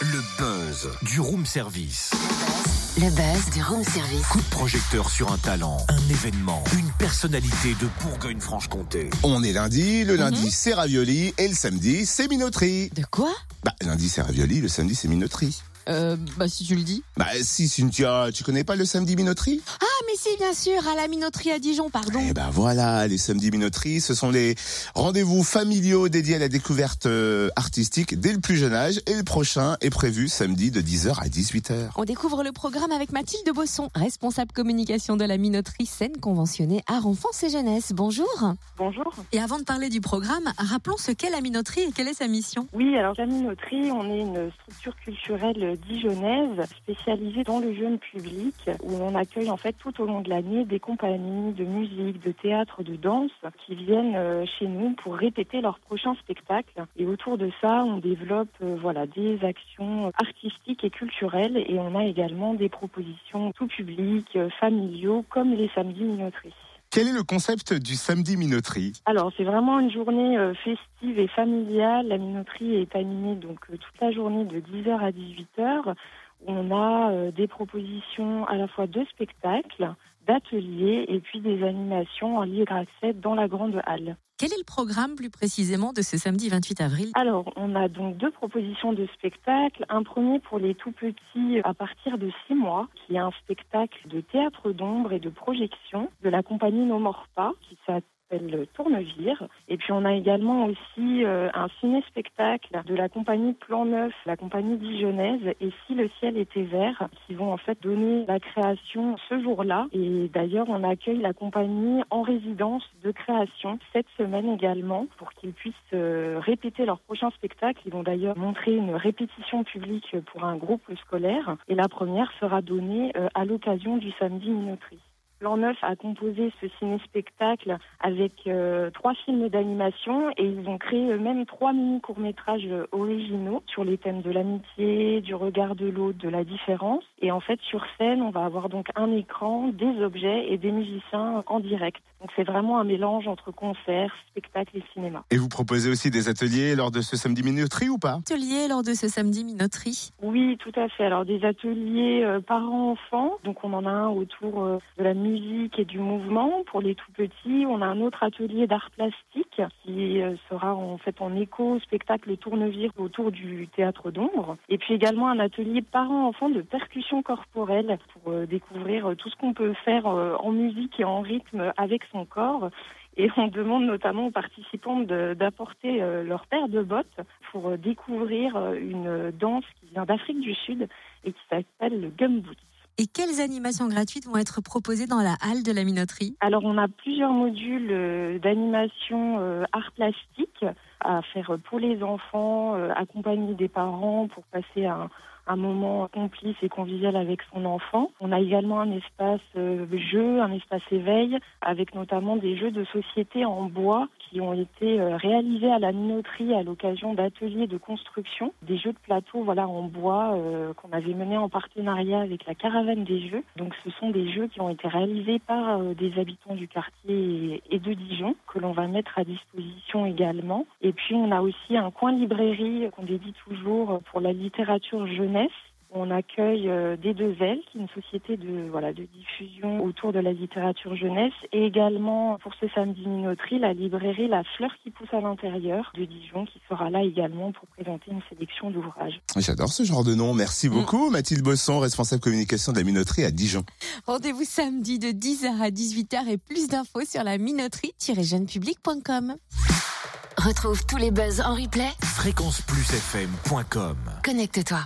Le buzz du room service. Le buzz du room service. Coup de projecteur sur un talent, un événement, une personnalité de Bourgogne-Franche-Comté. On est lundi, le lundi c'est ravioli et le samedi c'est minoterie. De quoi? Bah lundi c'est ravioli, le samedi c'est minoterie. Euh, bah si tu le dis. Bah si Cynthia, tu connais pas le samedi minoterie? Ah mais si bien sûr, à la minoterie à Dijon, pardon. Eh ben voilà, les samedis minoteries, ce sont les rendez-vous familiaux dédiés à la découverte euh, artistique dès le plus jeune âge et le prochain est prévu samedi de 10h à 18h. On découvre le programme avec Mathilde Bosson, responsable communication de la minoterie scène conventionnée Art Enfance et Jeunesse. Bonjour. Bonjour. Et avant de parler du programme, rappelons ce qu'est la minoterie et quelle est sa mission. Oui, alors la minoterie, on est une structure culturelle dijonnaise spécialisée dans le jeune public où on accueille en fait tout au long de l'année des compagnies de musique, de théâtre, de danse qui viennent euh, chez nous pour répéter leur prochain spectacle. Et autour de ça, on développe euh, voilà des actions artistiques et culturelles et on a également des propositions tout public, euh, familiaux comme les samedis minoteries. Quel est le concept du samedi minoterie? Alors c'est vraiment une journée euh, festive et familiale. La minoterie est animée donc euh, toute la journée de 10h à 18h. On a euh, des propositions à la fois de spectacles, d'ateliers et puis des animations en libre accès dans la grande halle. Quel est le programme plus précisément de ce samedi 28 avril? Alors, on a donc deux propositions de spectacles. Un premier pour les tout petits à partir de six mois, qui est un spectacle de théâtre d'ombre et de projection de la compagnie No More Pas, qui s'appelle Tournevire. Et puis on a également aussi euh, un ciné-spectacle de la compagnie Plan Neuf, la compagnie dijonnaise, et Si le ciel était vert, qui vont en fait donner la création ce jour-là. Et d'ailleurs, on accueille la compagnie en résidence de création cette semaine également pour qu'ils puissent euh, répéter leur prochain spectacle. Ils vont d'ailleurs montrer une répétition publique pour un groupe scolaire. Et la première sera donnée euh, à l'occasion du samedi minoterie. Plan Neuf a composé ce ciné-spectacle avec euh, trois films d'animation et ils ont créé eux-mêmes trois mini-courts-métrages euh, originaux sur les thèmes de l'amitié, du regard de l'autre, de la différence. Et en fait, sur scène, on va avoir donc un écran, des objets et des musiciens en direct. Donc c'est vraiment un mélange entre concert, spectacle et cinéma. Et vous proposez aussi des ateliers lors de ce samedi minoterie ou pas? Atelier lors de ce samedi minoterie Oui, tout à fait. Alors des ateliers euh, parents-enfants. Donc on en a un autour euh, de la musique et du mouvement pour les tout petits. On a un autre atelier d'art plastique qui euh, sera en fait en écho au spectacle Tournevire autour du théâtre d'ombre. Et puis également un atelier parents-enfants de percussion corporelle pour euh, découvrir euh, tout ce qu'on peut faire en musique et en rythme avec son corps. Et on demande notamment aux participants d'apporter leur paire de bottes pour découvrir une danse qui vient d'Afrique du Sud et qui s'appelle le gumboot. Et quelles animations gratuites vont être proposées dans la halle de la minoterie? Alors on a plusieurs modules euh, d'animation euh, art plastique à faire pour les enfants, euh, accompagner des parents pour passer un, un moment complice et convivial avec son enfant. On a également un espace euh, jeu, un espace éveil, avec notamment des jeux de société en bois qui ont été euh, réalisés à la minoterie à l'occasion d'ateliers de construction, des jeux de plateau voilà en bois euh, qu'on avait menés en partenariat avec la caravane des jeux. Donc ce sont des jeux qui ont été réalisés par euh, des habitants du quartier et, de Dijon que l'on va mettre à disposition également. Et puis on a aussi un coin librairie qu'on dédie toujours pour la littérature jeunesse. On accueille euh, des deux ailes, qui est une société de voilà de diffusion autour de la littérature jeunesse, et également pour ce samedi minoterie, la librairie La Fleur qui pousse à l'intérieur de Dijon, qui sera là également pour présenter une sélection d'ouvrages. J'adore ce genre de nom. Merci beaucoup Mathilde Bosson, responsable communication de la minoterie à Dijon. Rendez-vous samedi de 10h à 18h et plus d'infos sur la minoterie-jeunepublic.com. Retrouve tous les buzz en replay. Fréquenceplusfm.com Connecte-toi.